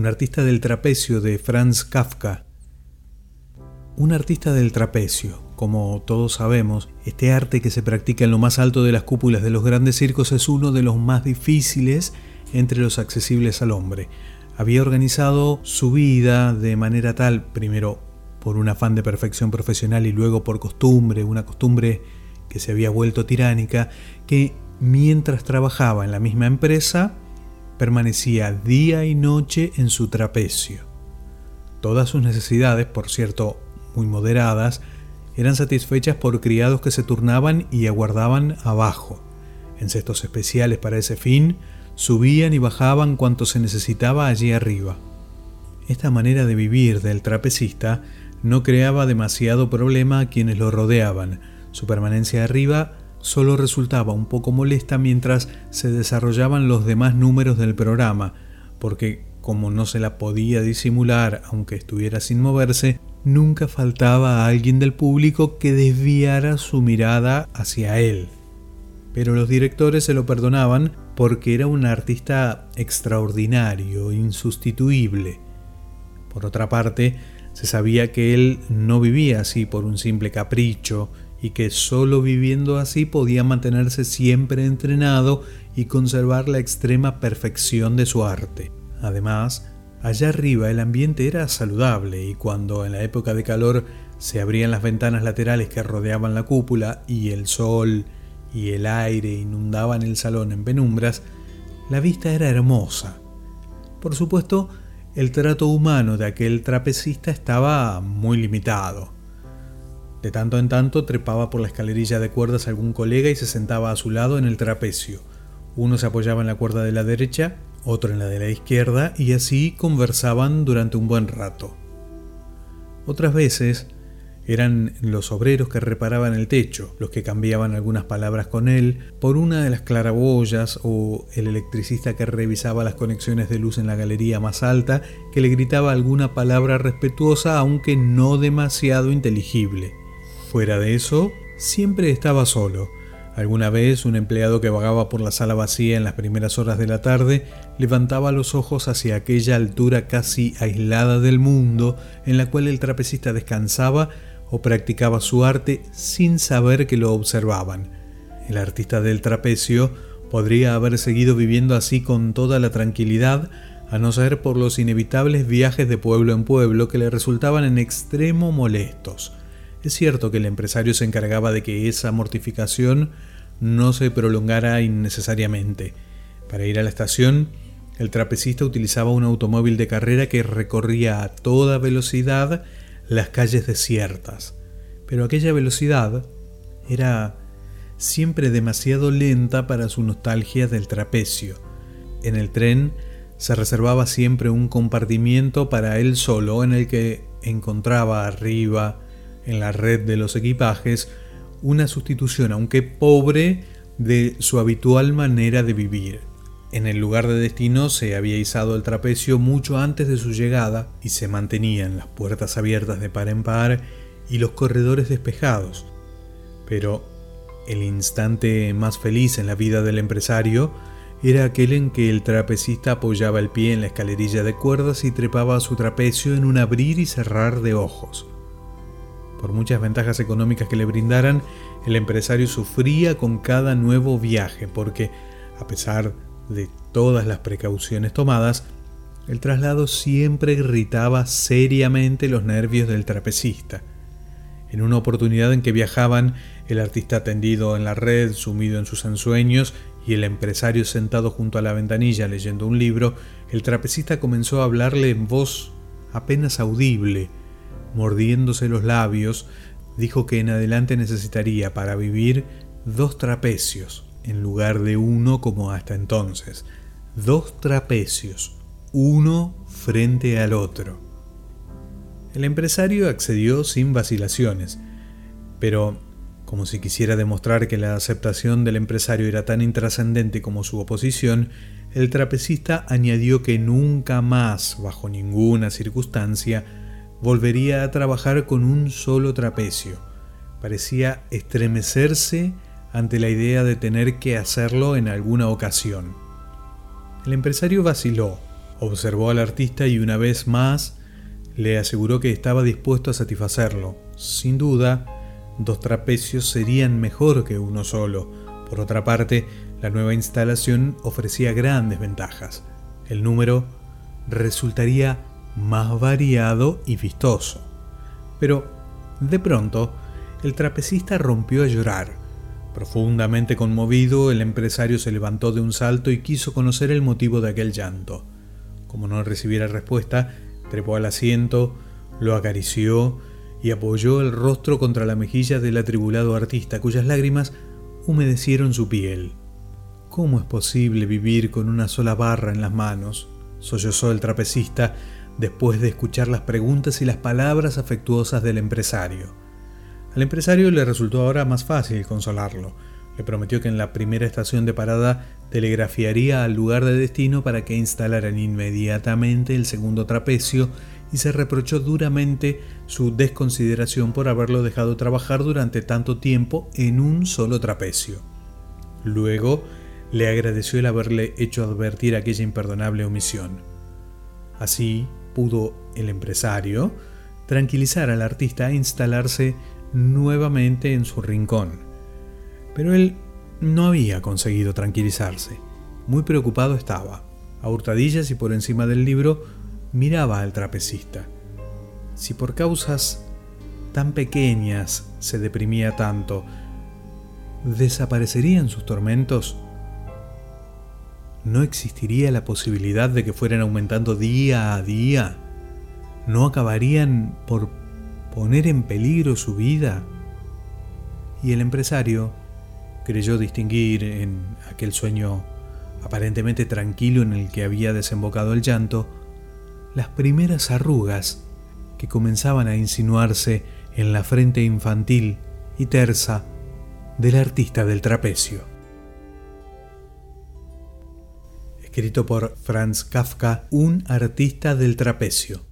un artista del trapecio de Franz Kafka. Un artista del trapecio, como todos sabemos, este arte que se practica en lo más alto de las cúpulas de los grandes circos es uno de los más difíciles entre los accesibles al hombre. Había organizado su vida de manera tal, primero por un afán de perfección profesional y luego por costumbre, una costumbre que se había vuelto tiránica, que mientras trabajaba en la misma empresa, permanecía día y noche en su trapecio. Todas sus necesidades, por cierto, muy moderadas, eran satisfechas por criados que se turnaban y aguardaban abajo. En cestos especiales para ese fin, subían y bajaban cuanto se necesitaba allí arriba. Esta manera de vivir del trapecista no creaba demasiado problema a quienes lo rodeaban. Su permanencia arriba solo resultaba un poco molesta mientras se desarrollaban los demás números del programa, porque como no se la podía disimular aunque estuviera sin moverse, nunca faltaba a alguien del público que desviara su mirada hacia él. Pero los directores se lo perdonaban porque era un artista extraordinario, insustituible. Por otra parte, se sabía que él no vivía así por un simple capricho y que solo viviendo así podía mantenerse siempre entrenado y conservar la extrema perfección de su arte. Además, Allá arriba el ambiente era saludable y cuando en la época de calor se abrían las ventanas laterales que rodeaban la cúpula y el sol y el aire inundaban el salón en penumbras, la vista era hermosa. Por supuesto, el trato humano de aquel trapecista estaba muy limitado. De tanto en tanto trepaba por la escalerilla de cuerdas algún colega y se sentaba a su lado en el trapecio. Uno se apoyaba en la cuerda de la derecha otro en la de la izquierda y así conversaban durante un buen rato. Otras veces eran los obreros que reparaban el techo, los que cambiaban algunas palabras con él por una de las claraboyas o el electricista que revisaba las conexiones de luz en la galería más alta que le gritaba alguna palabra respetuosa aunque no demasiado inteligible. Fuera de eso, siempre estaba solo, Alguna vez un empleado que vagaba por la sala vacía en las primeras horas de la tarde levantaba los ojos hacia aquella altura casi aislada del mundo en la cual el trapecista descansaba o practicaba su arte sin saber que lo observaban. El artista del trapecio podría haber seguido viviendo así con toda la tranquilidad, a no ser por los inevitables viajes de pueblo en pueblo que le resultaban en extremo molestos. Es cierto que el empresario se encargaba de que esa mortificación no se prolongara innecesariamente. Para ir a la estación, el trapecista utilizaba un automóvil de carrera que recorría a toda velocidad las calles desiertas. Pero aquella velocidad era siempre demasiado lenta para su nostalgia del trapecio. En el tren se reservaba siempre un compartimiento para él solo en el que encontraba arriba en la red de los equipajes una sustitución, aunque pobre, de su habitual manera de vivir. En el lugar de destino se había izado el trapecio mucho antes de su llegada y se mantenían las puertas abiertas de par en par y los corredores despejados. Pero el instante más feliz en la vida del empresario era aquel en que el trapecista apoyaba el pie en la escalerilla de cuerdas y trepaba a su trapecio en un abrir y cerrar de ojos. Por muchas ventajas económicas que le brindaran, el empresario sufría con cada nuevo viaje porque, a pesar de todas las precauciones tomadas, el traslado siempre irritaba seriamente los nervios del trapecista. En una oportunidad en que viajaban, el artista tendido en la red, sumido en sus ensueños, y el empresario sentado junto a la ventanilla leyendo un libro, el trapecista comenzó a hablarle en voz apenas audible, mordiéndose los labios, dijo que en adelante necesitaría para vivir dos trapecios en lugar de uno como hasta entonces. Dos trapecios, uno frente al otro. El empresario accedió sin vacilaciones, pero como si quisiera demostrar que la aceptación del empresario era tan intrascendente como su oposición, el trapecista añadió que nunca más, bajo ninguna circunstancia, volvería a trabajar con un solo trapecio. Parecía estremecerse ante la idea de tener que hacerlo en alguna ocasión. El empresario vaciló, Observó al artista y una vez más le aseguró que estaba dispuesto a satisfacerlo. Sin duda, dos trapecios serían mejor que uno solo. Por otra parte, la nueva instalación ofrecía grandes ventajas. El número resultaría más variado y vistoso. Pero, de pronto, el trapecista rompió a llorar. Profundamente conmovido, el empresario se levantó de un salto y quiso conocer el motivo de aquel llanto. Como no recibiera respuesta, trepó al asiento, lo acarició y apoyó el rostro contra la mejilla del atribulado artista, cuyas lágrimas humedecieron su piel. ¿Cómo es posible vivir con una sola barra en las manos? sollozó el trapecista después de escuchar las preguntas y las palabras afectuosas del empresario. Al empresario le resultó ahora más fácil consolarlo. Le prometió que en la primera estación de parada telegrafiaría al lugar de destino para que instalaran inmediatamente el segundo trapecio y se reprochó duramente su desconsideración por haberlo dejado trabajar durante tanto tiempo en un solo trapecio. Luego le agradeció el haberle hecho advertir aquella imperdonable omisión. Así pudo el empresario tranquilizar al artista e instalarse nuevamente en su rincón. Pero él no había conseguido tranquilizarse. Muy preocupado estaba. A hurtadillas y por encima del libro miraba al trapecista. Si por causas tan pequeñas se deprimía tanto, ¿desaparecerían sus tormentos? ¿No existiría la posibilidad de que fueran aumentando día a día? ¿No acabarían por poner en peligro su vida? Y el empresario creyó distinguir en aquel sueño aparentemente tranquilo en el que había desembocado el llanto, las primeras arrugas que comenzaban a insinuarse en la frente infantil y tersa del artista del trapecio. Escrito por Franz Kafka, un artista del trapecio.